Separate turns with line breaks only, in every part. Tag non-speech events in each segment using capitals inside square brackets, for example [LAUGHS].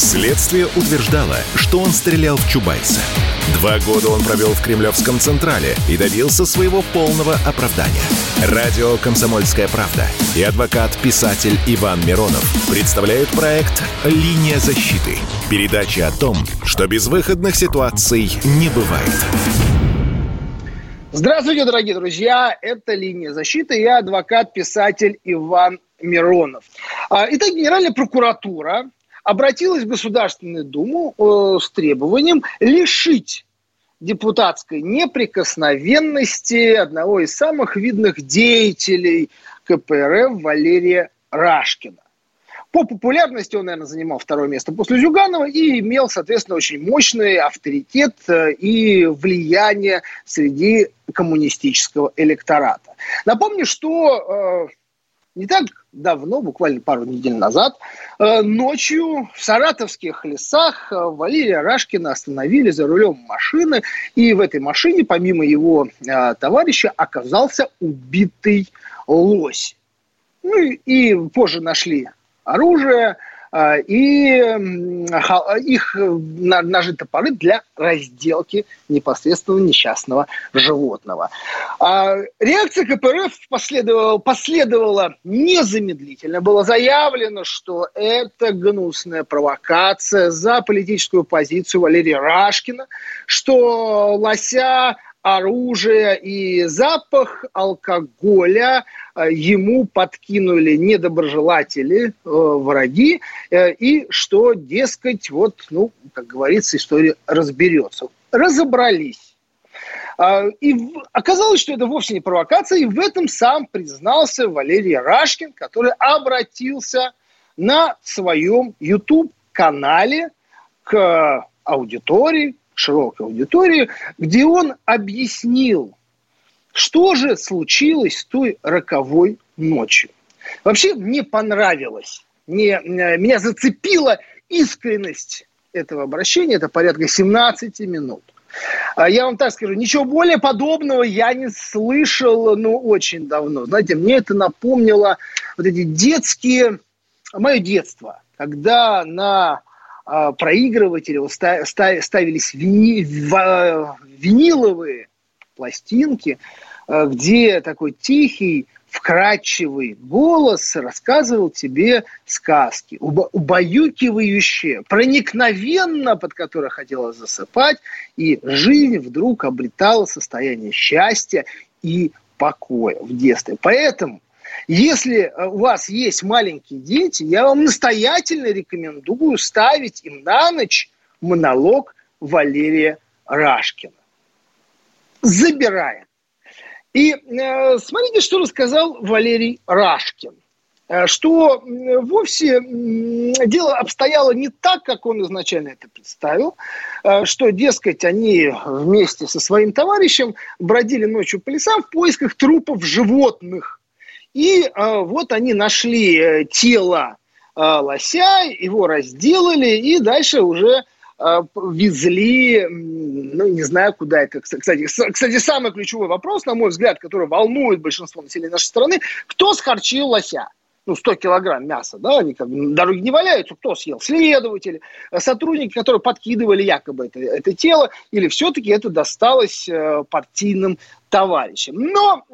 Следствие утверждало, что он стрелял в Чубайса. Два года он провел в Кремлевском Централе и добился своего полного оправдания. Радио «Комсомольская правда» и адвокат-писатель Иван Миронов представляют проект «Линия защиты». Передача о том, что безвыходных ситуаций не бывает.
Здравствуйте, дорогие друзья! Это «Линия защиты». Я адвокат-писатель Иван Миронов. А, итак, Генеральная прокуратура обратилась в Государственную Думу э, с требованием лишить депутатской неприкосновенности одного из самых видных деятелей КПРФ Валерия Рашкина. По популярности он, наверное, занимал второе место после Зюганова и имел, соответственно, очень мощный авторитет э, и влияние среди коммунистического электората. Напомню, что э, не так давно, буквально пару недель назад, э, ночью в саратовских лесах э, Валерия Рашкина остановили за рулем машины, и в этой машине, помимо его э, товарища, оказался убитый лось. Ну и позже нашли оружие, и их ножи топоры для разделки непосредственно несчастного животного. А, реакция КПРФ последовала, последовала незамедлительно. Было заявлено, что это гнусная провокация за политическую позицию Валерия Рашкина, что лося оружие и запах алкоголя э, ему подкинули недоброжелатели, э, враги, э, и что, дескать, вот, ну, как говорится, история разберется. Разобрались. А, и оказалось, что это вовсе не провокация, и в этом сам признался Валерий Рашкин, который обратился на своем YouTube-канале к аудитории, широкой аудитории, где он объяснил, что же случилось той роковой ночью. Вообще мне понравилось, мне, э, меня зацепила искренность этого обращения, это порядка 17 минут. А я вам так скажу, ничего более подобного я не слышал, ну, очень давно. Знаете, мне это напомнило вот эти детские, мое детство, когда на проигрыватели ставились вини, виниловые пластинки, а, где такой тихий, вкрадчивый голос рассказывал тебе сказки, убаюкивающие, проникновенно, под которые хотелось засыпать, и жизнь вдруг обретала состояние счастья и покоя в детстве. Поэтому если э, у вас есть маленькие дети, я вам настоятельно рекомендую ставить им на ночь монолог Валерия Рашкина. Забираем. И э, смотрите, что рассказал Валерий Рашкин. Э, что вовсе дело обстояло не так, как он изначально это представил, э, что, дескать, они вместе со своим товарищем бродили ночью по лесам в поисках трупов животных. И э, вот они нашли э, тело э, лося, его разделали и дальше уже э, везли, ну, не знаю, куда это. Кстати, кстати, самый ключевой вопрос, на мой взгляд, который волнует большинство населения нашей страны, кто схорчил лося? ну, 100 килограмм мяса, да, они как бы на дороге не валяются, кто съел? Следователи, э, сотрудники, которые подкидывали якобы это, это тело, или все-таки это досталось э, партийным товарищам. Но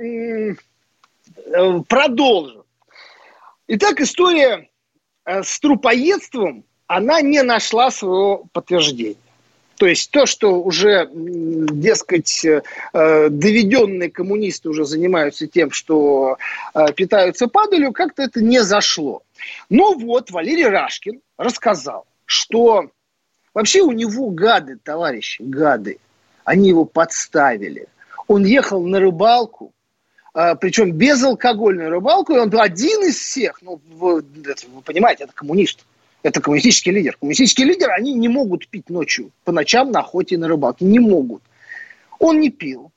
продолжу. Итак, история э, с трупоедством, она не нашла своего подтверждения. То есть то, что уже, дескать, э, доведенные коммунисты уже занимаются тем, что питаются падалью, как-то это не зашло. Но вот Валерий Рашкин рассказал, что вообще у него гады, товарищи, гады, они его подставили. Он ехал на рыбалку, причем безалкогольную рыбалку, и он был один из всех, ну, вы, вы понимаете, это коммунист, это коммунистический лидер. Коммунистические лидеры, они не могут пить ночью, по ночам на охоте и на рыбалке, не могут. Он не пил.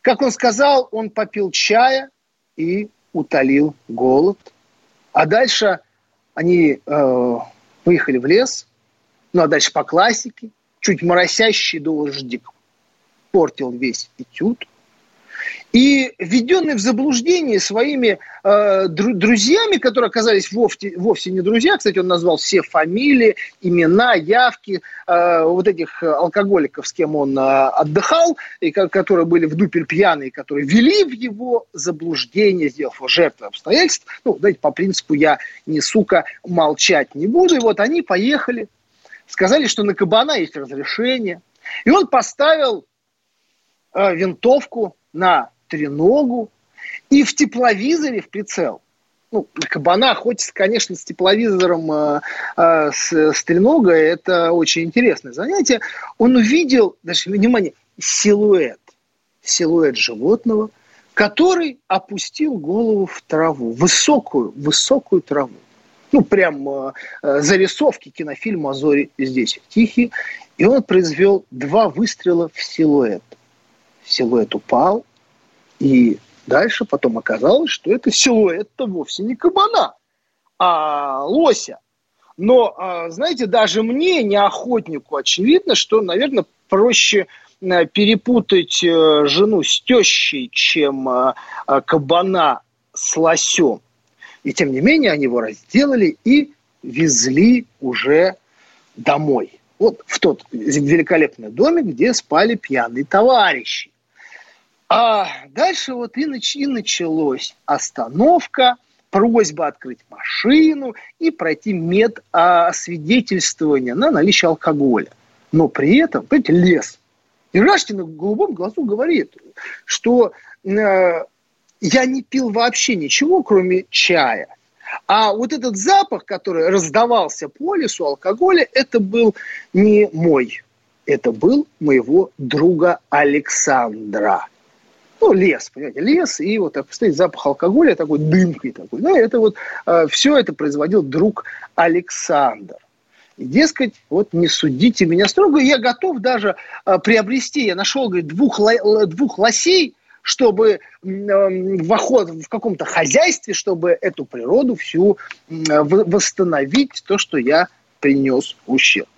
Как он сказал, он попил чая и утолил голод. А дальше они э, выехали в лес, Ну а дальше по классике. Чуть моросящий дождик портил весь этюд. И введенный в заблуждение своими э, друзьями, которые оказались вовсе, вовсе не друзья, кстати, он назвал все фамилии, имена, явки э, вот этих алкоголиков, с кем он э, отдыхал, и которые были в дупель пьяные, которые вели в его заблуждение, сделав его жертвой обстоятельств. Ну, знаете, по принципу я не сука, молчать не буду. И вот они поехали, сказали, что на кабана есть разрешение. И он поставил э, винтовку на треногу и в тепловизоре в прицел. Ну, кабана охотиться, конечно, с тепловизором э, э, с, с треногой, это очень интересное занятие. Он увидел, даже, внимание, силуэт, силуэт животного, который опустил голову в траву, высокую, высокую траву. Ну, прям э, зарисовки кинофильма «Зори здесь тихие». И он произвел два выстрела в силуэт. Силуэт упал, и дальше потом оказалось, что это силуэт-то вовсе не кабана, а лося. Но, а, знаете, даже мне, не охотнику, очевидно, что, наверное, проще э, перепутать э, жену с тещей, чем э, кабана с лосем. И тем не менее они его разделали и везли уже домой. Вот в тот великолепный домик, где спали пьяные товарищи. А дальше вот и, нач- и началось остановка, просьба открыть машину и пройти медосвидетельствование на наличие алкоголя. Но при этом, понимаете, лес. И Рашкин в голубом глазу говорит, что э, я не пил вообще ничего, кроме чая. А вот этот запах, который раздавался по лесу алкоголя, это был не мой. Это был моего друга Александра ну, лес, понимаете, лес, и вот стоит запах алкоголя, такой дымкой такой. Да, это вот э, все это производил друг Александр. И, дескать, вот не судите меня строго, я готов даже э, приобрести, я нашел, говорит, двух, двух лосей, чтобы э, в, охот, в каком-то хозяйстве, чтобы эту природу всю э, восстановить, то, что я принес ущерб.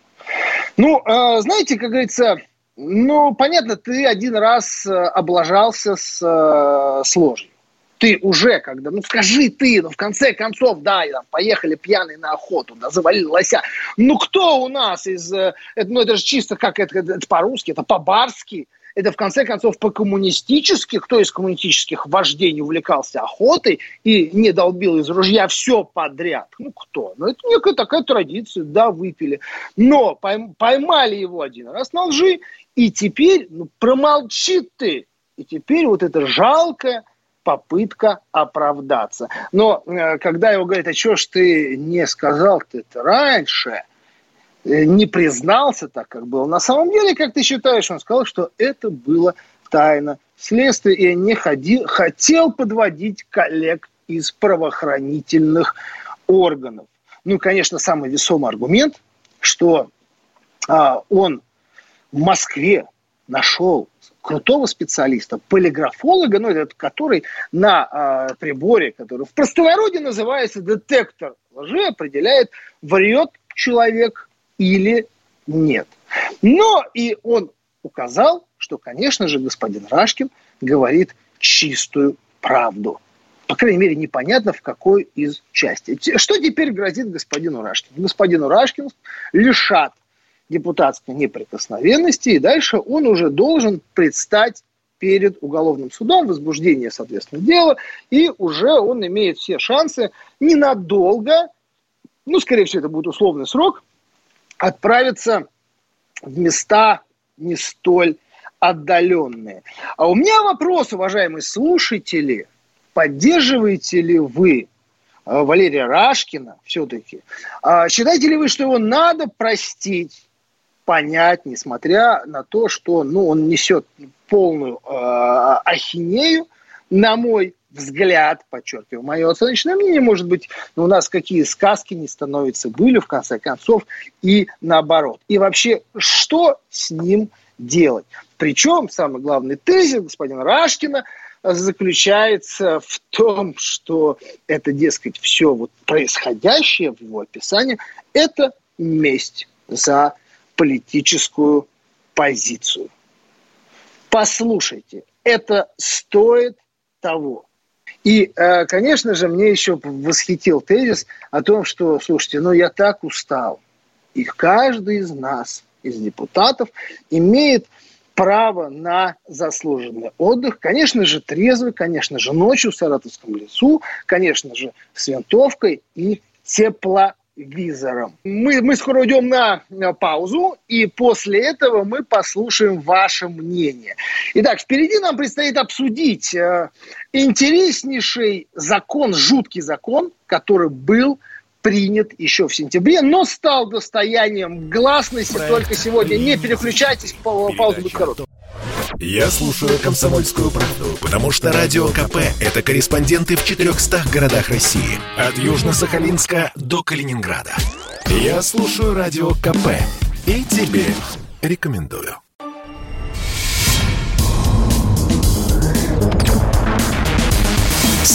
Ну, э, знаете, как говорится, ну, понятно, ты один раз э, облажался с, э, с ложью. Ты уже когда, ну скажи ты, ну в конце концов, да, там, поехали пьяные на охоту, да, завалили лося. Ну кто у нас из, э, это, ну это же чисто как это, это по-русски, это по-барски это в конце концов по-коммунистически, кто из коммунистических вождей увлекался охотой и не долбил из ружья все подряд? Ну, кто? Ну, это некая такая традиция, да, выпили. Но поймали его один раз на лжи, и теперь, ну, промолчи ты. И теперь вот это жалкое попытка оправдаться. Но э, когда его говорят, а что ж ты не сказал ты это раньше – не признался так, как было. На самом деле, как ты считаешь, он сказал, что это было тайна следствия, и не ходил, хотел подводить коллег из правоохранительных органов. Ну, конечно, самый весомый аргумент, что а, он в Москве нашел крутого специалиста, полиграфолога, ну, этот, который на а, приборе, который в простонародье называется детектор лжи, определяет, врет человек или нет. Но и он указал, что, конечно же, господин Рашкин говорит чистую правду. По крайней мере, непонятно, в какой из части. Что теперь грозит господину Рашкину? Господину Рашкину лишат депутатской неприкосновенности, и дальше он уже должен предстать перед уголовным судом, возбуждение, соответственно, дела, и уже он имеет все шансы ненадолго, ну, скорее всего, это будет условный срок, отправиться в места не столь отдаленные. А у меня вопрос, уважаемые слушатели, поддерживаете ли вы э, Валерия Рашкина все-таки? А считаете ли вы, что его надо простить, понять, несмотря на то, что ну, он несет полную э, ахинею, на мой взгляд, подчеркиваю, мое оценочное мнение, может быть, у нас какие сказки не становятся, были в конце концов, и наоборот. И вообще, что с ним делать? Причем самый главный тезис господина Рашкина заключается в том, что это, дескать, все вот происходящее в его описании, это месть. за политическую позицию. Послушайте, это стоит того. И, э, конечно же, мне еще восхитил тезис о том, что, слушайте, ну я так устал. И каждый из нас, из депутатов, имеет право на заслуженный отдых. Конечно же, трезвый, конечно же, ночью в Саратовском лесу, конечно же, с винтовкой и тепло визором. Мы, мы скоро уйдем на, паузу, и после этого мы послушаем ваше мнение. Итак, впереди нам предстоит обсудить э, интереснейший закон, жуткий закон, который был принят еще в сентябре, но стал достоянием гласности Проект только сегодня. Не переключайтесь, пауза будет короткая.
Я слушаю «Комсомольскую правду», потому что «Радио КП» — это корреспонденты в 400 городах России. От Южно-Сахалинска до Калининграда. Я слушаю «Радио КП» и тебе рекомендую.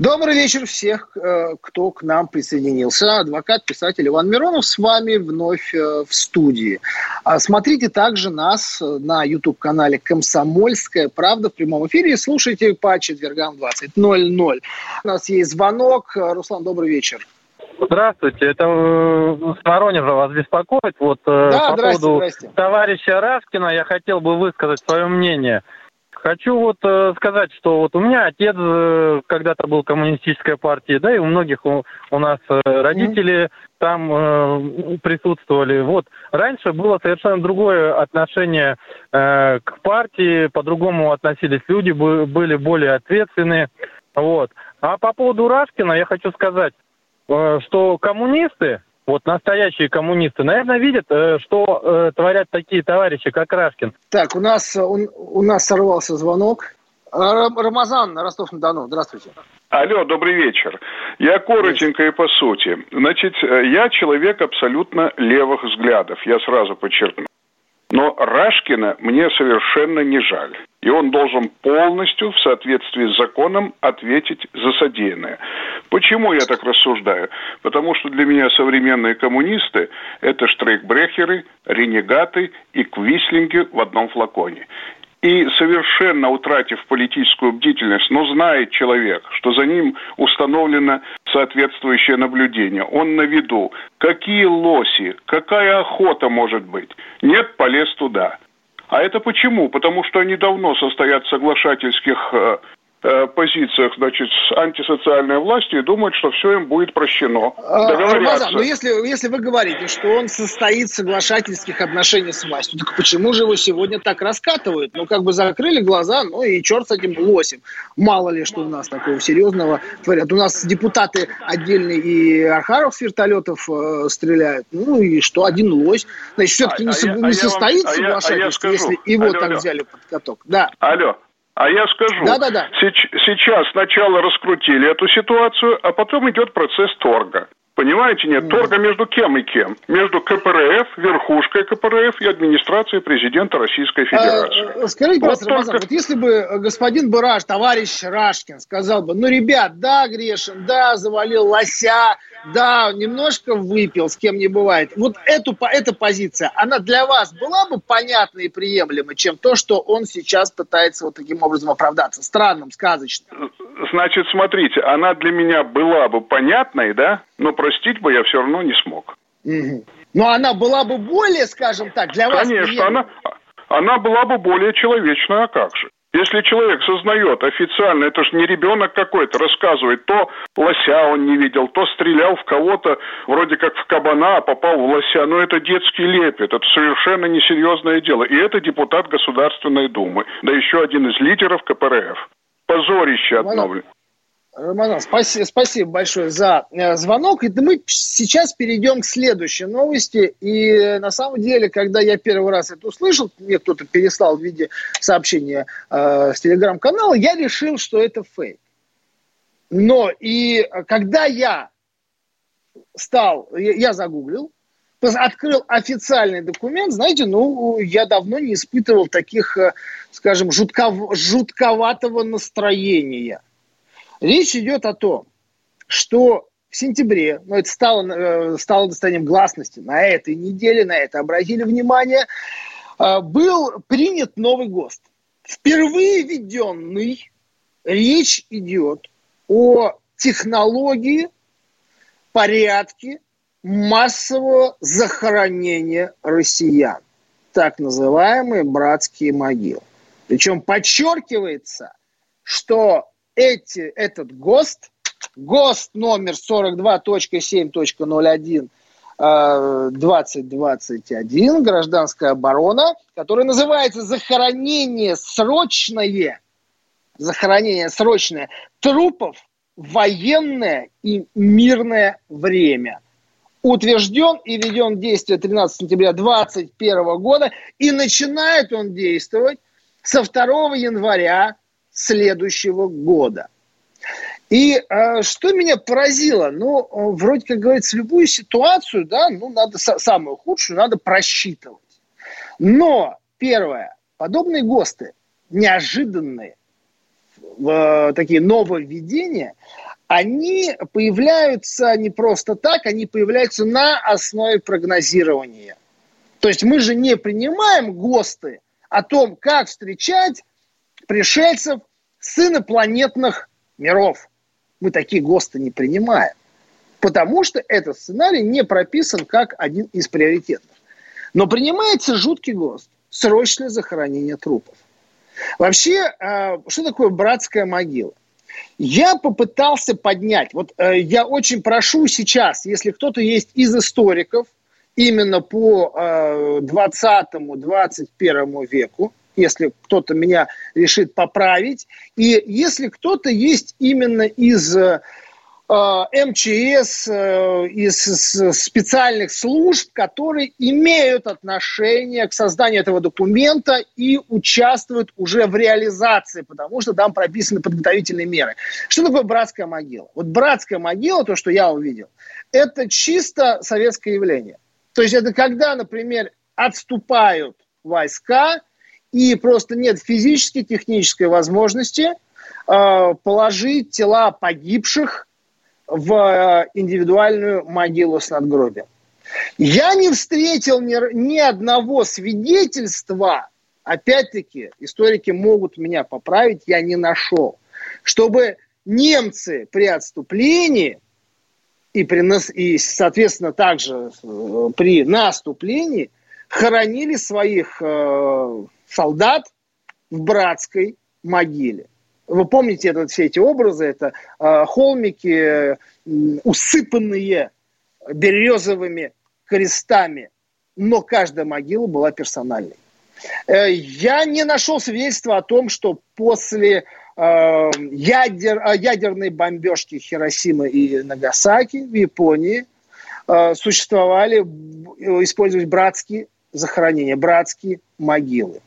Добрый вечер всех, э, кто к нам присоединился. Адвокат, писатель Иван Миронов с вами вновь э, в студии. А смотрите также нас э, на YouTube-канале «Комсомольская правда» в прямом эфире и слушайте по четвергам 20.00. У нас есть звонок. Руслан, добрый вечер.
Здравствуйте, это с Воронежа вас беспокоит. Вот да, по поводу здрасте. товарища Раскина я хотел бы высказать свое мнение – Хочу вот э, сказать, что вот у меня отец э, когда-то был коммунистической партии, да, и у многих у, у нас э, родители там э, присутствовали. Вот раньше было совершенно другое отношение э, к партии, по-другому относились люди, были более ответственные. Вот. А по поводу Рашкина я хочу сказать, э, что коммунисты вот настоящие коммунисты, наверное, видят, э, что э, творят такие товарищи, как Рашкин.
Так, у нас, у, у нас сорвался звонок. Рамазан, Ростов-на-Дону, здравствуйте.
Алло, добрый вечер. Я коротенько и по сути. Значит, э, я человек абсолютно левых взглядов, я сразу подчеркну. Но Рашкина мне совершенно не жаль. И он должен полностью в соответствии с законом ответить за содеянное. Почему я так рассуждаю? Потому что для меня современные коммунисты – это штрейкбрехеры, ренегаты и квислинги в одном флаконе. И совершенно утратив политическую бдительность, но знает человек, что за ним установлено соответствующее наблюдение, он на виду. Какие лоси, какая охота может быть? Нет, полез туда. А это почему? Потому что они давно состоят в соглашательских э, позициях, значит, с антисоциальной властью и думают, что все им будет прощено.
А, Рамазан, но если, если вы говорите, что он состоит в соглашательских отношениях с властью, так почему же его сегодня так раскатывают? Ну, как бы закрыли глаза, ну и черт с этим лосем. Мало ли, что у нас такого серьезного творят. У нас депутаты отдельные и Архаров с вертолетов э, стреляют. Ну и что, один лось. Значит, все-таки а, не, а, не а состоит вам, соглашательство, а я, а я скажу, если его алло, так алло. взяли под каток. Да.
Алло, а я скажу, да, да, да. сейчас сначала раскрутили эту ситуацию, а потом идет процесс торга. Понимаете, нет, торга между кем и кем? Между КПРФ, верхушкой КПРФ и администрацией президента Российской Федерации.
А, скажите, вот только... Рамазан, вот если бы господин Бараш, товарищ Рашкин, сказал бы, ну, ребят, да, грешен, да, завалил лося, да, немножко выпил, с кем не бывает. Вот эту, эта позиция, она для вас была бы понятна и приемлема, чем то, что он сейчас пытается вот таким образом оправдаться? Странным, сказочным.
Значит, смотрите, она для меня была бы понятной, да, но простить бы я все равно не смог.
Угу. Но она была бы более, скажем так, для
вас Конечно, она, она была бы более человечная, а как же? Если человек сознает официально, это же не ребенок какой-то, рассказывает, то лося он не видел, то стрелял в кого-то, вроде как в кабана, а попал в лося. Но это детский лепет, это совершенно несерьезное дело. И это депутат Государственной Думы, да еще один из лидеров КПРФ. Позорище одно.
Роман, спасибо, спасибо большое за э, звонок. И мы сейчас перейдем к следующей новости. И э, на самом деле, когда я первый раз это услышал, мне кто-то переслал в виде сообщения э, с телеграм-канала, я решил, что это фейк. Но и когда я стал, я загуглил, открыл официальный документ, знаете, ну, я давно не испытывал таких, э, скажем, жутков, жутковатого настроения. Речь идет о том, что в сентябре, ну, это стало, э, стало достоянием гласности, на этой неделе, на это обратили внимание, э, был принят новый ГОСТ. Впервые введенный, речь идет о технологии, порядке массового захоронения россиян. Так называемые братские могилы. Причем подчеркивается, что эти, этот ГОСТ, ГОСТ номер 42.7.01 2021, э, гражданская оборона, который называется «Захоронение срочное», захоронение срочное. Трупов в военное и мирное время – утвержден и введен в действие 13 сентября 2021 года, и начинает он действовать со 2 января следующего года. И э, что меня поразило, ну, вроде как говорится, любую ситуацию, да, ну, надо самую худшую, надо просчитывать. Но, первое, подобные ГОСТы, неожиданные, в, такие нововведения, они появляются не просто так, они появляются на основе прогнозирования. То есть мы же не принимаем ГОСТы о том, как встречать пришельцев с инопланетных миров. Мы такие ГОСТы не принимаем. Потому что этот сценарий не прописан как один из приоритетных. Но принимается жуткий ГОСТ. Срочное захоронение трупов. Вообще, а, что такое братская могила? Я попытался поднять, вот э, я очень прошу сейчас, если кто-то есть из историков, именно по э, 20-21 веку, если кто-то меня решит поправить, и если кто-то есть именно из э, Э, МЧС, э, из специальных служб, которые имеют отношение к созданию этого документа и участвуют уже в реализации, потому что там прописаны подготовительные меры. Что такое братская могила? Вот братская могила, то, что я увидел, это чисто советское явление. То есть это когда, например, отступают войска, и просто нет физической, технической возможности э, положить тела погибших в э, индивидуальную могилу с надгробием. Я не встретил ни, ни одного свидетельства, опять-таки, историки могут меня поправить, я не нашел, чтобы немцы при отступлении и, при, и соответственно, также э, при наступлении хоронили своих э, солдат в братской могиле. Вы помните этот, все эти образы, это э, холмики, э, усыпанные березовыми крестами, но каждая могила была персональной. Э, я не нашел свидетельства о том, что после э, ядер, э, ядерной бомбежки Хиросимы и Нагасаки в Японии э, существовали, использовать братские захоронения, братские могилы.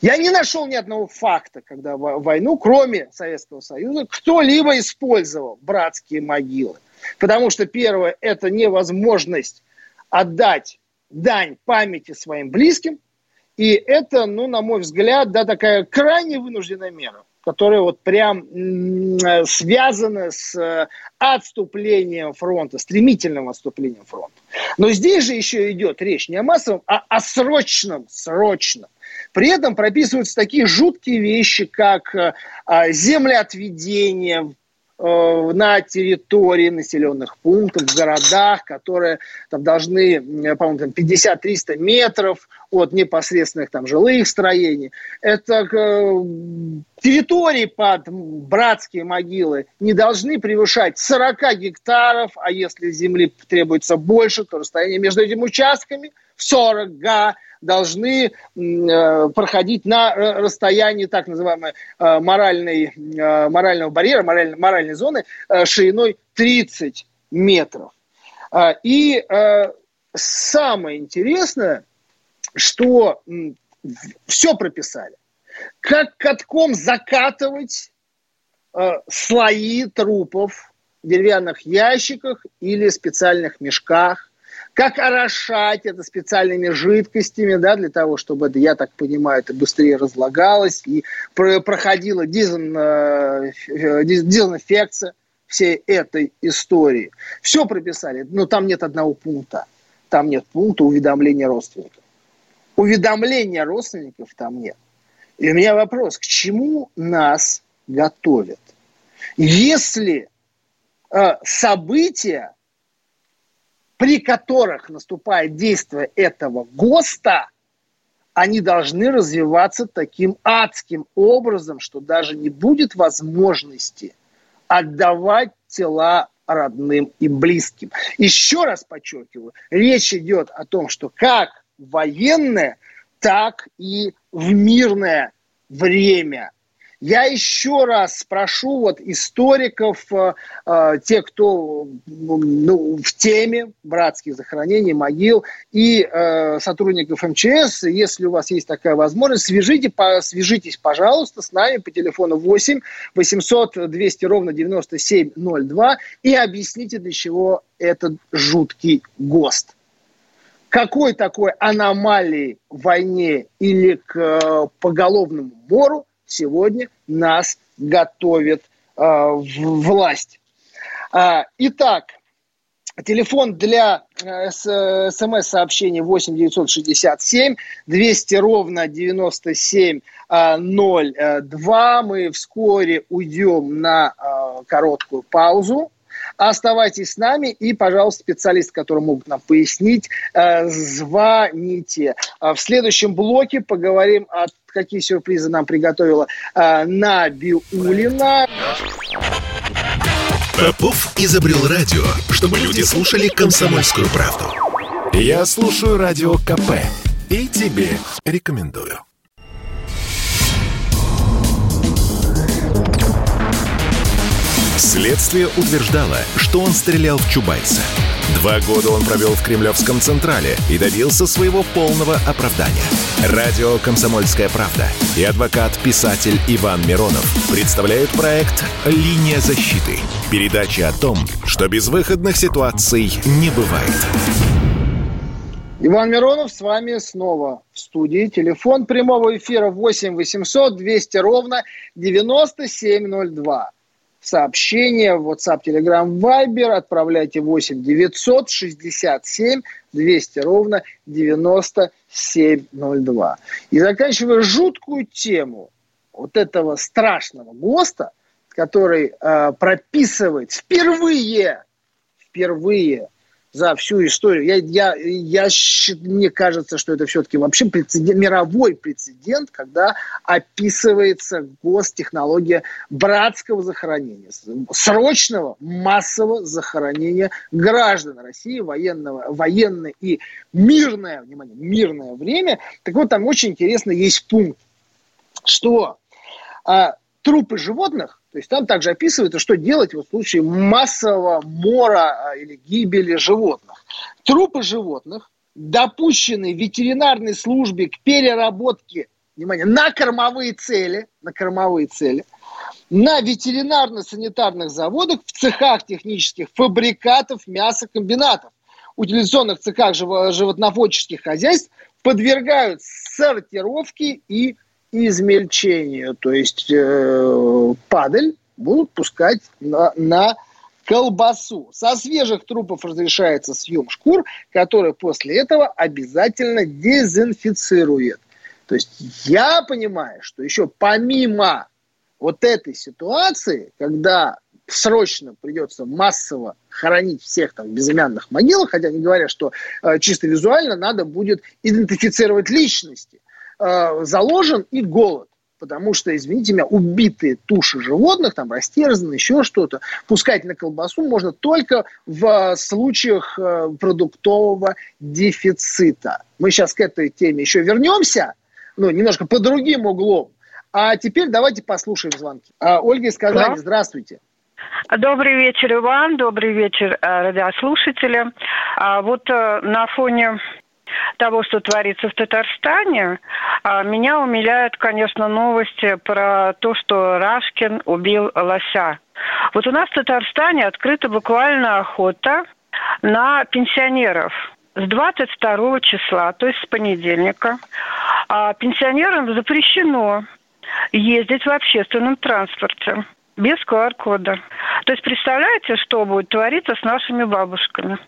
Я не нашел ни одного факта, когда войну, кроме Советского Союза, кто-либо использовал братские могилы. Потому что первое – это невозможность отдать дань памяти своим близким. И это, ну, на мой взгляд, да, такая крайне вынужденная мера, которая вот прям связана с э, отступлением фронта, стремительным отступлением фронта. Но здесь же еще идет речь не о массовом, а о срочном, срочном. При этом прописываются такие жуткие вещи, как э, а, землеотведение э, на территории населенных пунктов, в городах, которые там, должны, по-моему, 50-300 метров от непосредственных там жилых строений. Это э, территории под братские могилы не должны превышать 40 гектаров, а если земли требуется больше, то расстояние между этими участками в 40 га должны э, проходить на расстоянии так называемой э, моральной, э, морального барьера, мораль, моральной зоны шириной 30 метров. И самое интересное, что все прописали. Как катком закатывать э, слои трупов в деревянных ящиках или специальных мешках, как орошать это специальными жидкостями, да, для того, чтобы это, я так понимаю, это быстрее разлагалось и проходила дизен, э, дезинфекция всей этой истории. Все прописали, но там нет одного пункта. Там нет пункта уведомления родственников. Уведомления родственников там нет. И у меня вопрос, к чему нас готовят? Если э, события, при которых наступает действие этого ГОСТа, они должны развиваться таким адским образом, что даже не будет возможности отдавать тела родным и близким. Еще раз подчеркиваю, речь идет о том, что как военное, так и в мирное время – я еще раз спрошу вот историков, э, э, тех, кто ну, в теме братских захоронений, могил, и э, сотрудников МЧС, если у вас есть такая возможность, свяжите, свяжитесь, пожалуйста, с нами по телефону 8 800 200 ровно 9702 и объясните, для чего этот жуткий ГОСТ. Какой такой аномалии в войне или к э, поголовному мору сегодня нас готовит э, власть. А, итак, телефон для э, смс-сообщений 8 967 200 ровно 9702. Мы вскоре уйдем на э, короткую паузу. Оставайтесь с нами и, пожалуйста, специалисты, которые могут нам пояснить, э, звоните. В следующем блоке поговорим о какие сюрпризы нам приготовила э, Набиулина.
Попов изобрел радио, чтобы люди слушали комсомольскую правду. Я слушаю радио КП и тебе рекомендую. Следствие утверждало, что он стрелял в Чубайса. Два года он провел в Кремлевском Централе и добился своего полного оправдания. Радио «Комсомольская правда» и адвокат-писатель Иван Миронов представляют проект «Линия защиты». Передача о том, что безвыходных ситуаций не бывает.
Иван Миронов с вами снова в студии. Телефон прямого эфира 8 800 200 ровно 9702 сообщения в WhatsApp, Telegram, Viber. Отправляйте 8 967 200 ровно 9702. И заканчивая жуткую тему вот этого страшного ГОСТа, который э, прописывает впервые, впервые за всю историю. Я, я, я, мне кажется, что это все-таки вообще прецедент, мировой прецедент, когда описывается гостехнология братского захоронения, срочного массового захоронения граждан России военного, военное и мирное, внимание, мирное время. Так вот, там очень интересно есть пункт, что а, трупы животных то есть там также описывается, что делать в случае массового мора а, или гибели животных. Трупы животных, допущенные ветеринарной службе к переработке, внимание, на кормовые цели, на кормовые цели, на ветеринарно-санитарных заводах, в цехах технических фабрикатов, мясокомбинатов, утилизационных цехах животноводческих хозяйств подвергают сортировке и измельчению, то есть э, падаль будут пускать на, на колбасу. Со свежих трупов разрешается съем шкур, который после этого обязательно дезинфицирует. То есть я понимаю, что еще помимо вот этой ситуации, когда срочно придется массово хоронить всех там в безымянных могилах, хотя они говорят, что э, чисто визуально надо будет идентифицировать личности – э, заложен и голод. Потому что, извините меня, убитые туши животных, там растерзаны, еще что-то, пускать на колбасу можно только в случаях э, продуктового дефицита. Мы сейчас к этой теме еще вернемся, ну, немножко по другим углом. А теперь давайте послушаем звонки. А, Ольга из Казани, да. здравствуйте.
Добрый вечер, Иван. Добрый вечер, э, радиослушатели. А вот э, на фоне того, что творится в Татарстане, а, меня умиляют, конечно, новости про то, что Рашкин убил лося. Вот у нас в Татарстане открыта буквально охота на пенсионеров с 22 числа, то есть с понедельника, а пенсионерам запрещено ездить в общественном транспорте без QR-кода. То есть представляете, что будет твориться с нашими бабушками?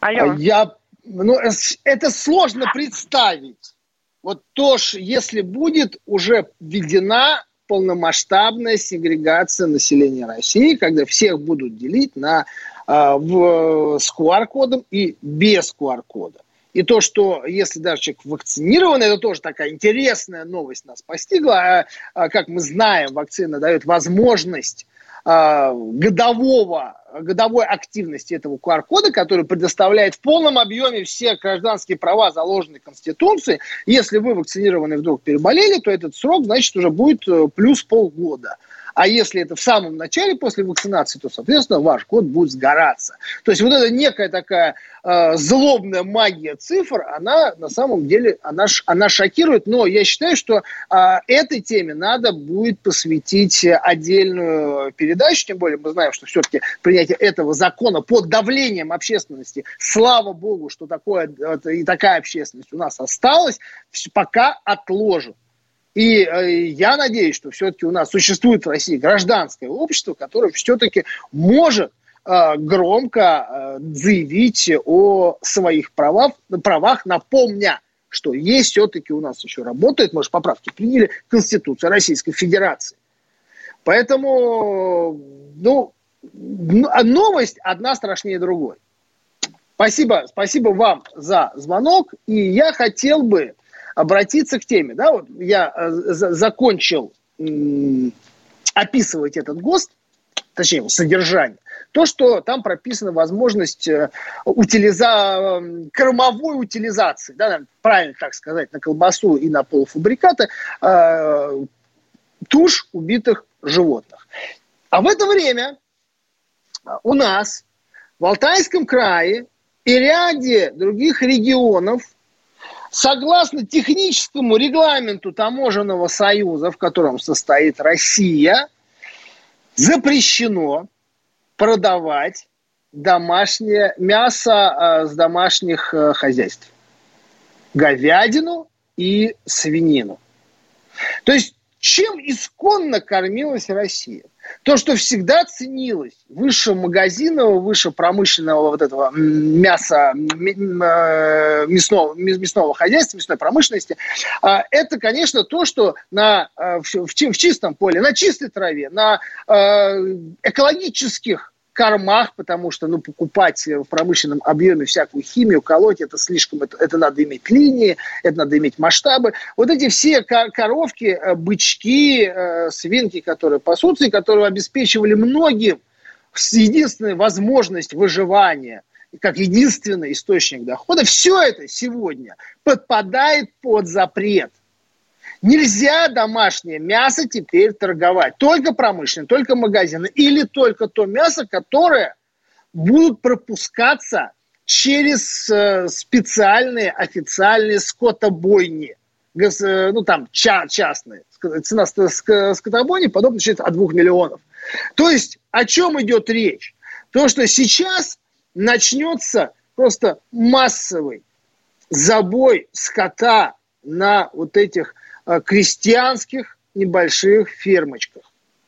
Алло. А я, ну, это сложно представить. Вот то, если будет уже введена полномасштабная сегрегация населения России, когда всех будут делить на а, в, с QR-кодом и без QR-кода. И то, что если даже человек вакцинирован, это тоже такая интересная новость нас постигла. А, а, как мы знаем, вакцина дает возможность годового, годовой активности этого QR-кода, который предоставляет в полном объеме все гражданские права, заложенные Конституцией. Если вы вакцинированы вдруг переболели, то этот срок, значит, уже будет э, плюс полгода. А если это в самом начале после вакцинации, то, соответственно, ваш код будет сгораться. То есть вот эта некая такая э, злобная магия цифр, она на самом деле, она, она шокирует. Но я считаю, что э, этой теме надо будет посвятить отдельную передачу. Тем более мы знаем, что все-таки принятие этого закона под давлением общественности, слава богу, что такое, и такая общественность у нас осталась, пока отложим. И э, я надеюсь, что все-таки у нас существует в России гражданское общество, которое все-таки может э, громко э, заявить о своих правах, правах, напомня, что есть все-таки у нас еще работает, может, поправки приняли, Конституция Российской Федерации. Поэтому, ну, а новость одна страшнее другой. Спасибо, спасибо вам за звонок. И я хотел бы обратиться к теме. Да, вот я э, закончил описывать этот ГОСТ, точнее его содержание, то, что там прописана возможность э, утилиза... кормовой утилизации, да, правильно так сказать, на колбасу и на полуфабрикаты, э, туш убитых животных. А в это время у нас в Алтайском крае и ряде других регионов Согласно техническому регламенту таможенного союза, в котором состоит Россия, запрещено продавать домашнее мясо э, с домашних э, хозяйств. Говядину и свинину. То есть чем исконно кормилась Россия? То, что всегда ценилось выше магазинного, выше промышленного вот этого мяса, э, мясного, мясного хозяйства, мясной промышленности, а, это, конечно, то, что на, э, в, в чистом поле, на чистой траве, на э, экологических кормах, потому что ну, покупать в промышленном объеме всякую химию, колоть, это слишком, это, это надо иметь линии, это надо иметь масштабы. Вот эти все коровки, э, бычки, э, свинки, которые пасутся, и которые обеспечивали многим единственная возможность выживания, как единственный источник дохода, все это сегодня подпадает под запрет. Нельзя домашнее мясо теперь торговать. Только промышленное, только магазины. Или только то мясо, которое будут пропускаться через э, специальные официальные скотобойни. Э, ну, там, ча частные. Цена скотобойни подобно от 2 миллионов. То есть, о чем идет речь? То, что сейчас начнется просто массовый забой скота на вот этих крестьянских небольших фермочках.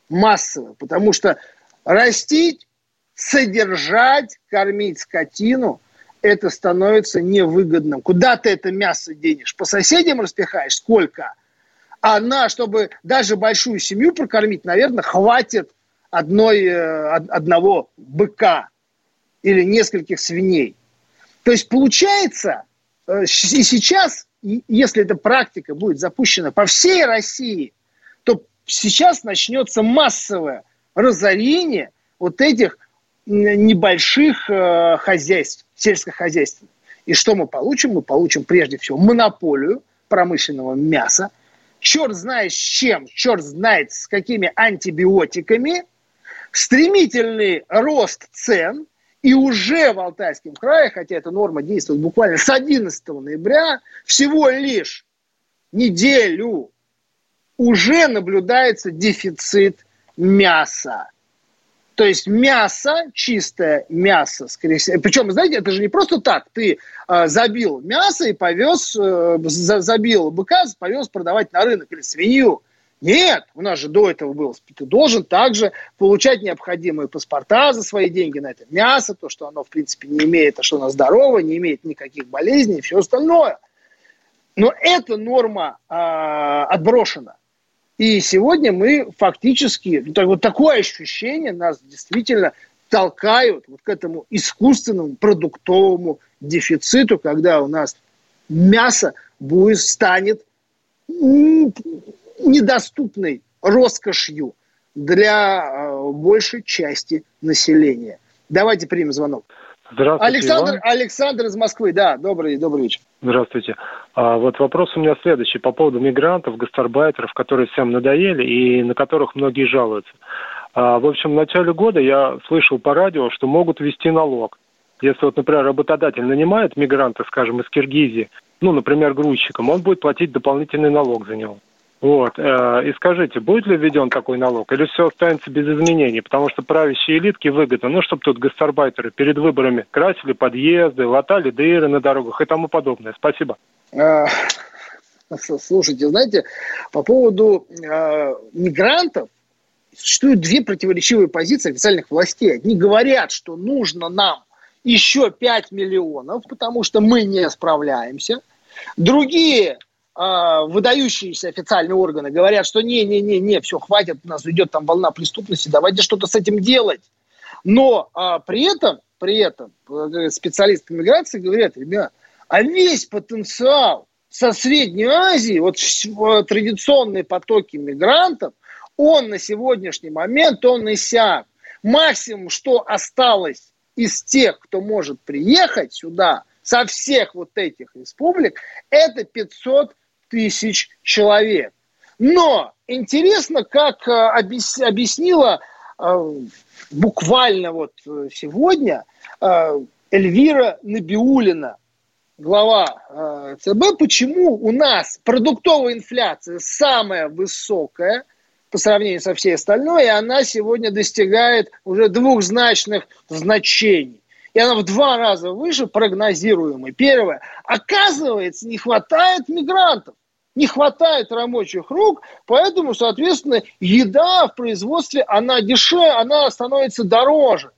Массово. Потому что растить, содержать, кормить скотину – это становится невыгодным. Куда ты это мясо денешь? По соседям распихаешь? Сколько? А на, чтобы даже большую семью прокормить, наверное, хватит одной, э, одного быка или нескольких свиней. То есть получается, э, и сейчас если эта практика будет запущена по всей России, то сейчас начнется массовое разорение вот этих небольших э, хозяйств, сельскохозяйственных. И что мы получим? Мы получим прежде всего монополию промышленного мяса, черт знает с чем, черт знает с какими антибиотиками, стремительный рост цен И уже в Алтайском крае, хотя эта норма действует буквально с 11 ноября, всего лишь неделю уже наблюдается дефицит мяса. То есть мясо, чистое мясо, скорее всего. Причем, знаете, это же не просто так. Ты э, забил мясо и повез, э, забил быка, повез продавать на рынок или свинью. Нет, у нас же до этого было. Ты должен также получать необходимые паспорта за свои деньги на это мясо, то, что оно, в принципе, не имеет, а что оно здоровое, не имеет никаких болезней и все остальное. Но эта норма э, отброшена. И сегодня мы фактически, так, вот такое ощущение нас действительно толкают вот к этому искусственному продуктовому дефициту, когда у нас мясо будет, станет недоступной роскошью для э, большей части населения. Давайте примем звонок.
Здравствуйте,
Александр, Иван. Александр из Москвы, да, добрый, добрый вечер.
Здравствуйте. А, вот вопрос у меня следующий по поводу мигрантов, гастарбайтеров, которые всем надоели и на которых многие жалуются. А, в общем, в начале года я слышал по радио, что могут ввести налог. Если вот, например, работодатель нанимает мигранта, скажем, из Киргизии, ну, например, грузчиком, он будет платить дополнительный налог за него. Вот. Э, и скажите, будет ли введен такой налог, или все останется без изменений? Потому что правящие элитки выгодно, ну, чтобы тут гастарбайтеры перед выборами красили подъезды, латали дыры на дорогах и тому подобное. Спасибо.
Э, слушайте, знаете, по поводу э, мигрантов существуют две противоречивые позиции официальных властей. Одни говорят, что нужно нам еще 5 миллионов, потому что мы не справляемся. Другие а, выдающиеся официальные органы говорят, что не-не-не-не, все, хватит, у нас идет там волна преступности, давайте что-то с этим делать. Но а, при этом, при этом э, специалисты миграции говорят, ребят, а весь потенциал со Средней Азии, вот традиционные потоки мигрантов, он на сегодняшний момент, он иссяк. Максимум, что осталось из тех, кто может приехать сюда, со всех вот этих республик, это 500 тысяч человек. Но интересно, как э, объяснила э, буквально вот э, сегодня Эльвира Набиулина, глава ЦБ, почему у нас продуктовая инфляция самая высокая по сравнению со всей остальной, и она сегодня достигает уже двухзначных значений и она в два раза выше прогнозируемой. Первое. Оказывается, не хватает мигрантов не хватает рабочих рук, поэтому, соответственно, еда в производстве, она дешевле, она становится дороже.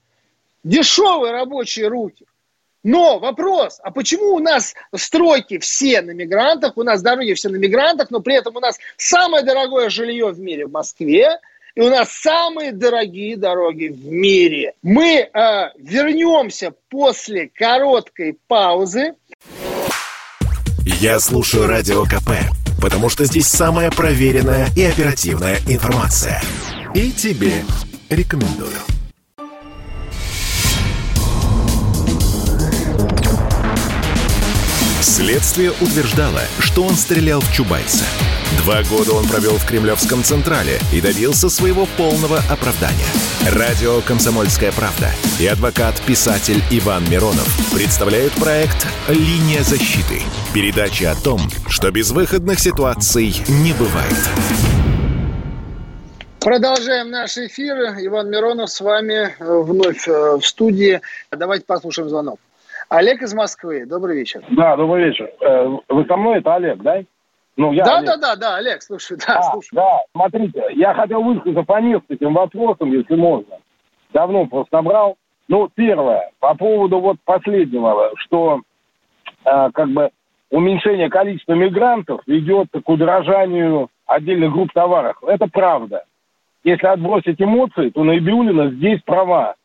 Дешевые рабочие руки. Но вопрос, а почему у нас стройки все на мигрантах, у нас дороги все на мигрантах, но при этом у нас самое дорогое жилье в мире в Москве, и у нас самые дорогие дороги в мире. Мы э, вернемся после короткой паузы.
Я слушаю радио КП, потому что здесь самая проверенная и оперативная информация. И тебе рекомендую. Следствие утверждало, что он стрелял в Чубайса – Два года он провел в Кремлевском Централе и добился своего полного оправдания. Радио «Комсомольская правда» и адвокат-писатель Иван Миронов представляют проект «Линия защиты». Передача о том, что безвыходных ситуаций не бывает.
Продолжаем наш эфир. Иван Миронов с вами э, вновь э, в студии. Давайте послушаем звонок. Олег из Москвы. Добрый вечер.
Да, добрый вечер. Э, вы со мной? Это Олег, да?
Ну, я, да, Олег. да, да, да, Олег, слушай, да, а, слушай.
Да, смотрите, я хотел высказаться по нескольким вопросам, если можно. Давно просто набрал. Ну, первое, по поводу вот последнего, что э, как бы уменьшение количества мигрантов ведет к удорожанию отдельных групп товаров. Это правда. Если отбросить эмоции, то Наибиулина здесь права.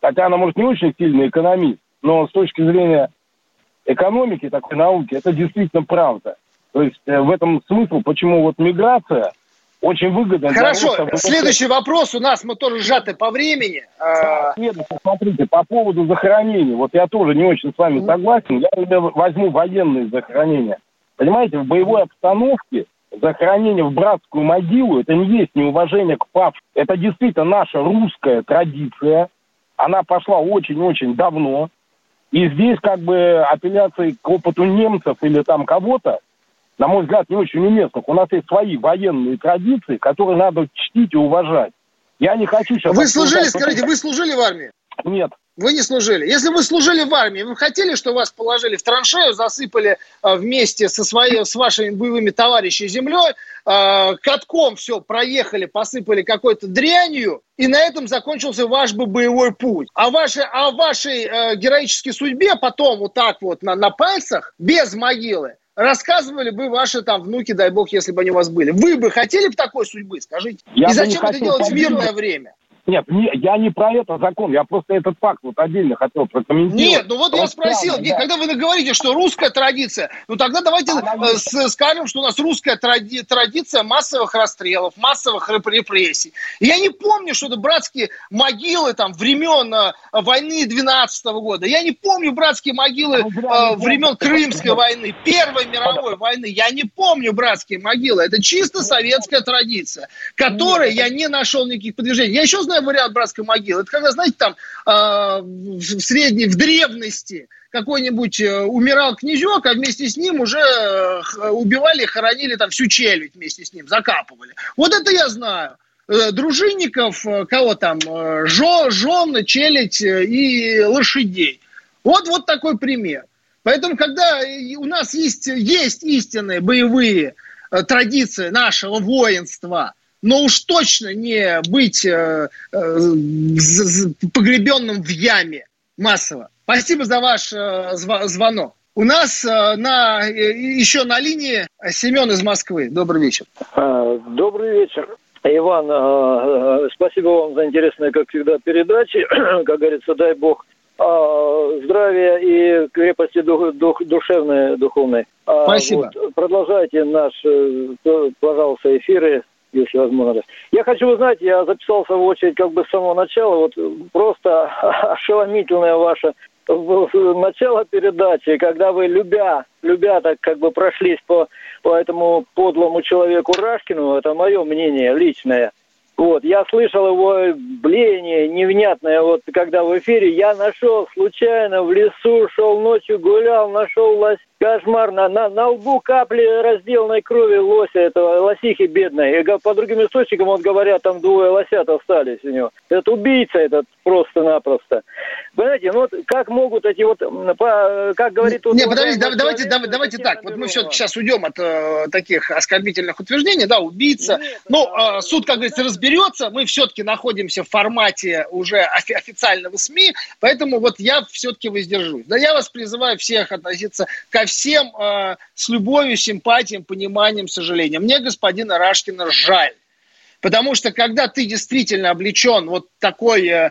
Хотя она, может, не очень сильный экономист, но с точки зрения экономики, такой науки, это действительно правда. То есть э, в этом смысл, почему вот миграция очень выгодна.
Хорошо, роста... следующий вопрос у нас, мы тоже сжаты по времени.
А, следующий, смотрите, по поводу захоронений, вот я тоже не очень с вами согласен, я возьму военные захоронения. Понимаете, в боевой обстановке захоронение в братскую могилу, это не есть неуважение к папе. Это действительно наша русская традиция. она пошла очень-очень давно. И здесь как бы апелляции к опыту немцев или там кого-то, на мой взгляд, не очень уместных. У нас есть свои военные традиции, которые надо чтить и уважать. Я не хочу сейчас...
Вы служили, скажите, вы служили в армии?
Нет.
Вы не служили. Если вы служили в армии, вы хотели, что вас положили в траншею, засыпали э, вместе со своей, с вашими боевыми товарищами землей, э, катком все проехали, посыпали какой-то дрянью, и на этом закончился ваш бы боевой путь. А вашей, о вашей э, героической судьбе потом вот так вот на, на пальцах, без могилы, рассказывали бы ваши там внуки, дай бог, если бы они у вас были. Вы бы хотели бы такой судьбы, скажите? Я и зачем это делать в мирное время?
Нет, не, я не про это закон, я просто этот факт вот отдельно хотел прокомментировать.
Нет, ну вот я спросил, прямо, да. когда вы говорите, что русская традиция, ну тогда давайте Она э, с, скажем, что у нас русская тради, традиция массовых расстрелов, массовых репрессий. Я не помню, что это братские могилы там времен э, войны 12 -го года. Я не помню братские могилы э, времен Крымской войны, Первой мировой войны. Я не помню братские могилы. Это чисто советская традиция, которой я не нашел никаких подвижений. Я еще знаю другой вариант братской могилы. Это когда, знаете, там э, в средней, в древности какой-нибудь э, умирал князек, а вместе с ним уже э, убивали, хоронили там всю челюсть вместе с ним, закапывали. Вот это я знаю. Э, дружинников, э, кого там, э, жен, жен, челядь и лошадей. Вот, вот такой пример. Поэтому, когда у нас есть, есть истинные боевые традиции нашего воинства, но уж точно не быть э, э, погребенным в яме массово. Спасибо за ваш э, звонок. У нас э, на, э, еще на линии Семен из Москвы. Добрый вечер.
А, добрый вечер. Иван, э, спасибо вам за интересные, как всегда, передачи. [CLEARS THROAT] как говорится, дай бог а, здравия и крепости дух, дух, душевной, духовной.
А, спасибо.
Вот, продолжайте наш, пожалуйста, эфиры если возможно. Я хочу узнать, я записался в очередь как бы с самого начала, вот просто [LAUGHS] ошеломительное ваше начало передачи, когда вы, любя, любя так как бы прошлись по, по этому подлому человеку Рашкину, это мое мнение личное, вот, я слышал его блеяние невнятное, вот когда в эфире я нашел случайно в лесу, шел ночью, гулял, нашел лось, Кошмар, на, на, лбу капли разделанной крови лося, этого лосихи бедной. И по другим источникам, вот говорят, там двое лосят остались у него. Это убийца этот просто-напросто. Понимаете, ну вот как могут эти вот, по, как говорит...
Вот, Не, подождите, да, давайте, давайте, давайте так, вот мы все-таки сейчас уйдем от э, таких оскорбительных утверждений, да, убийца. Нет, ну, э, суд, как говорится, разберется, мы все-таки находимся в формате уже офи- официального СМИ, поэтому вот я все-таки воздержусь. Да, я вас призываю всех относиться ко всем э, с любовью, симпатией, пониманием, сожалением. Мне господина Рашкина жаль. Потому что когда ты действительно облечен вот такой, э,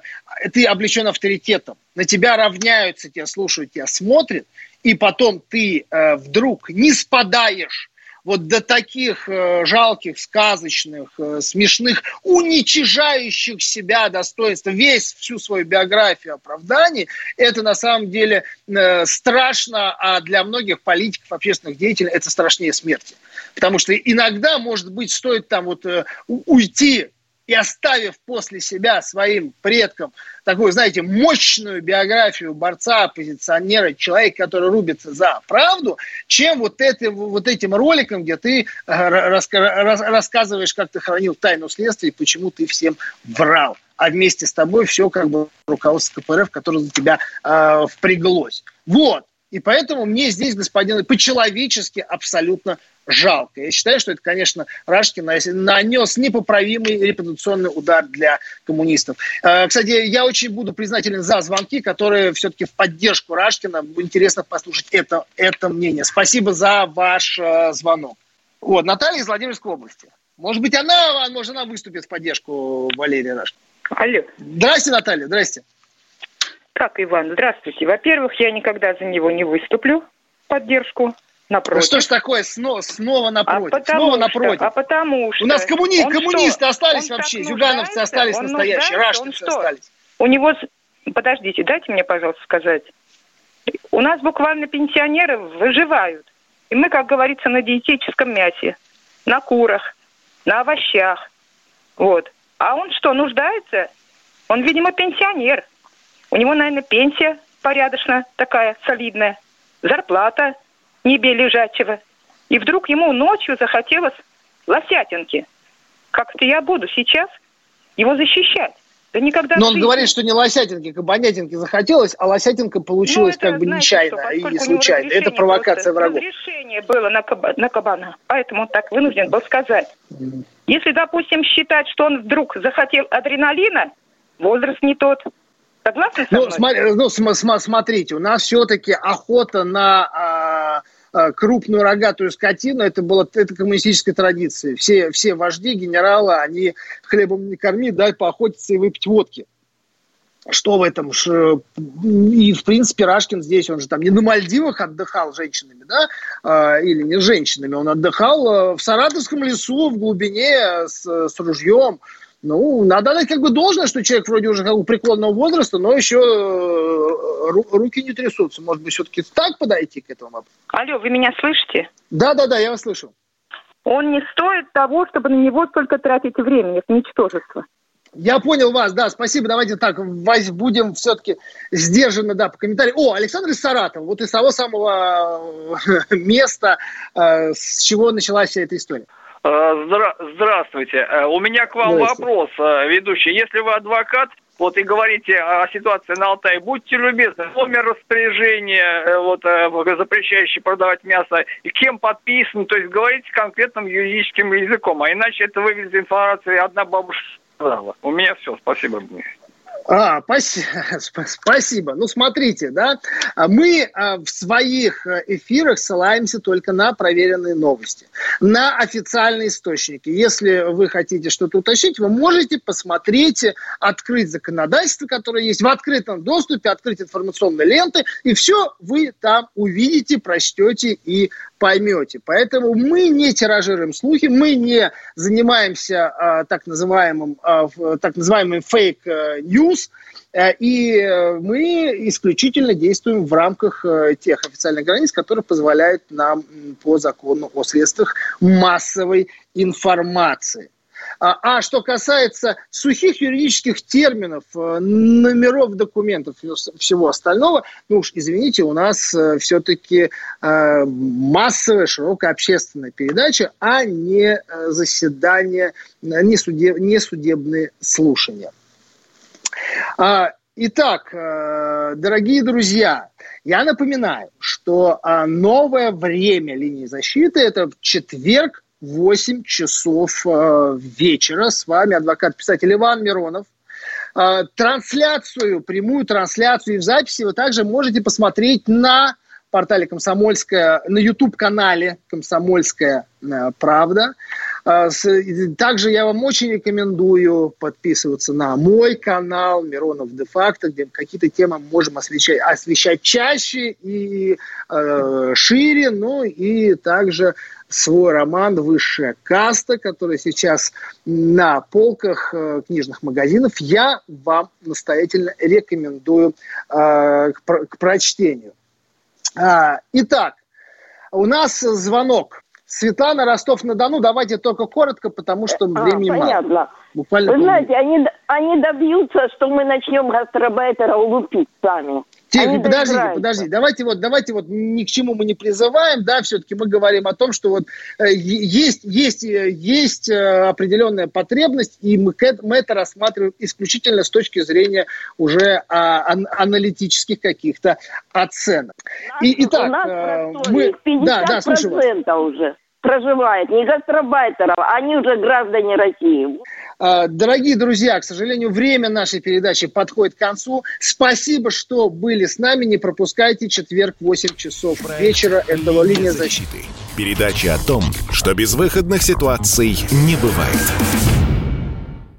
ты облечен авторитетом, на тебя равняются, тебя слушают, тебя смотрят, и потом ты э, вдруг не спадаешь вот до таких э, жалких, сказочных, э, смешных, уничижающих себя достоинства, весь всю свою биографию оправданий, это на самом деле э, страшно, а для многих политиков, общественных деятелей это страшнее смерти. Потому что иногда, может быть, стоит там вот уйти и оставив после себя своим предкам такую, знаете, мощную биографию борца, оппозиционера, человека, который рубится за правду, чем вот, это, вот этим роликом, где ты э, рассказываешь, как ты хранил тайну следствия и почему ты всем врал. А вместе с тобой все как бы руководство КПРФ, которое за тебя э, впряглось. Вот. И поэтому мне здесь, господин, по-человечески абсолютно жалко. Я считаю, что это, конечно, Рашкин нанес непоправимый репутационный удар для коммунистов. Э, кстати, я очень буду признателен за звонки, которые все-таки в поддержку Рашкина. Интересно послушать это, это мнение. Спасибо за ваш э, звонок. Вот, Наталья из Владимирской области. Может быть, она, может, она выступит в поддержку Валерия Рашкина.
Алло.
Здрасте, Наталья, здрасте.
Так, Иван, здравствуйте. Во-первых, я никогда за него не выступлю в поддержку. Напротив.
Ну что ж такое снова, снова напротив? А снова что, напротив.
А потому что...
У нас коммуни... коммунисты что? остались он вообще, зюгановцы остались он настоящие, рашкинцы остались.
У него... Подождите, дайте мне, пожалуйста, сказать. У нас буквально пенсионеры выживают. И мы, как говорится, на диетическом мясе, на курах, на овощах. Вот. А он что, нуждается? Он, видимо, пенсионер. У него, наверное, пенсия порядочно такая, солидная, зарплата не бей лежачего. И вдруг ему ночью захотелось лосятинки. Как-то я буду сейчас его защищать. Да никогда
Но он жизни... говорит, что не лосятинки, кабанятинки захотелось, а лосятинка получилась ну, это, как бы знаете, нечаянно что, и случайно. Это провокация врагов.
Разрешение было на, каба, на кабана, поэтому он так вынужден был сказать. Если, допустим, считать, что он вдруг захотел адреналина, возраст не тот. Согласны со
ну, Смотри, ну, см- смотрите, у нас все-таки охота на а, крупную рогатую скотину, это была это коммунистическая традиция. Все, все вожди, генералы, они хлебом не корми, дай поохотиться и выпить водки. Что в этом? И, в принципе, Рашкин здесь, он же там не на Мальдивах отдыхал женщинами, да, а, или не женщинами, он отдыхал в Саратовском лесу, в глубине, с, с ружьем, ну, надо дать как бы должное, что человек вроде уже как бы преклонного возраста, но еще э, руки не трясутся. Может быть, все-таки так подойти к этому вопросу?
Алло, вы меня слышите?
Да, да, да, я вас слышу.
Он не стоит того, чтобы на него столько тратить времени. Это ничтожество.
Я понял вас, да, спасибо. Давайте так, будем все-таки сдержаны, да, по комментариям. О, Александр из Саратова, вот из того самого э, [LAUGHS] места, э, с чего началась вся эта история.
Э, здра- здравствуйте. Э, у меня к вам вопрос, э, ведущий. Если вы адвокат, вот и говорите о ситуации на Алтае, будьте любезны, номер распоряжения, вот, запрещающий продавать мясо, и кем подписан, то есть говорите конкретным юридическим языком, а иначе это выглядит информация одна бабушка сказала. У меня все, спасибо.
А, [LAUGHS] спасибо. Ну, смотрите, да, а мы а, в своих э, эфирах ссылаемся только на проверенные новости, на официальные источники. Если вы хотите что-то уточнить, вы можете посмотреть, открыть законодательство, которое есть в открытом доступе, открыть информационные ленты, и все вы там увидите, прочтете и поймете. Поэтому мы не тиражируем слухи, мы не занимаемся а, так называемым, а, так называемым fake news, э, и мы исключительно действуем в рамках э, тех официальных границ, которые позволяют нам по закону о средствах массовой информации. А, а что касается сухих юридических терминов, э, номеров документов и всего остального, ну уж извините, у нас э, все-таки э, массовая, широкая общественная передача, а не заседание, не, судеб, не судебные слушания. А, итак, дорогие друзья, я напоминаю, что новое время линии защиты – это четверг, 8 часов э, вечера. С вами адвокат-писатель Иван Миронов. Э, трансляцию, прямую трансляцию и в записи вы также можете посмотреть на портале «Комсомольская», на YouTube-канале «Комсомольская э, правда». Также я вам очень рекомендую подписываться на мой канал Миронов де-факто, где какие-то темы можем освещать, освещать чаще и э, шире, ну и также свой роман «Высшая каста», который сейчас на полках э, книжных магазинов. Я вам настоятельно рекомендую э, к, прочтению. А, итак, у нас звонок. Светлана, Ростов-на-Дону. Давайте только коротко, потому что а, времени понятно. мало.
Буквально Вы знаете, они, они добьются, что мы начнем гастробайтера лупить сами.
Тихо, подождите, подождите. Давайте вот, давайте вот ни к чему мы не призываем, да, все-таки мы говорим о том, что вот э, есть, есть, э, есть э, определенная потребность, и мы, мы это рассматриваем исключительно с точки зрения уже а, ан, аналитических каких-то оценок.
Нас, и, итак, у нас э, мы... 50% да, да, слушаю вас. уже проживает, не гастробайтеров, они уже граждане России.
А, дорогие друзья, к сожалению, время нашей передачи подходит к концу. Спасибо, что были с нами. Не пропускайте четверг 8 часов вечера. Это «Линия защиты».
Передача о том, что безвыходных ситуаций не бывает.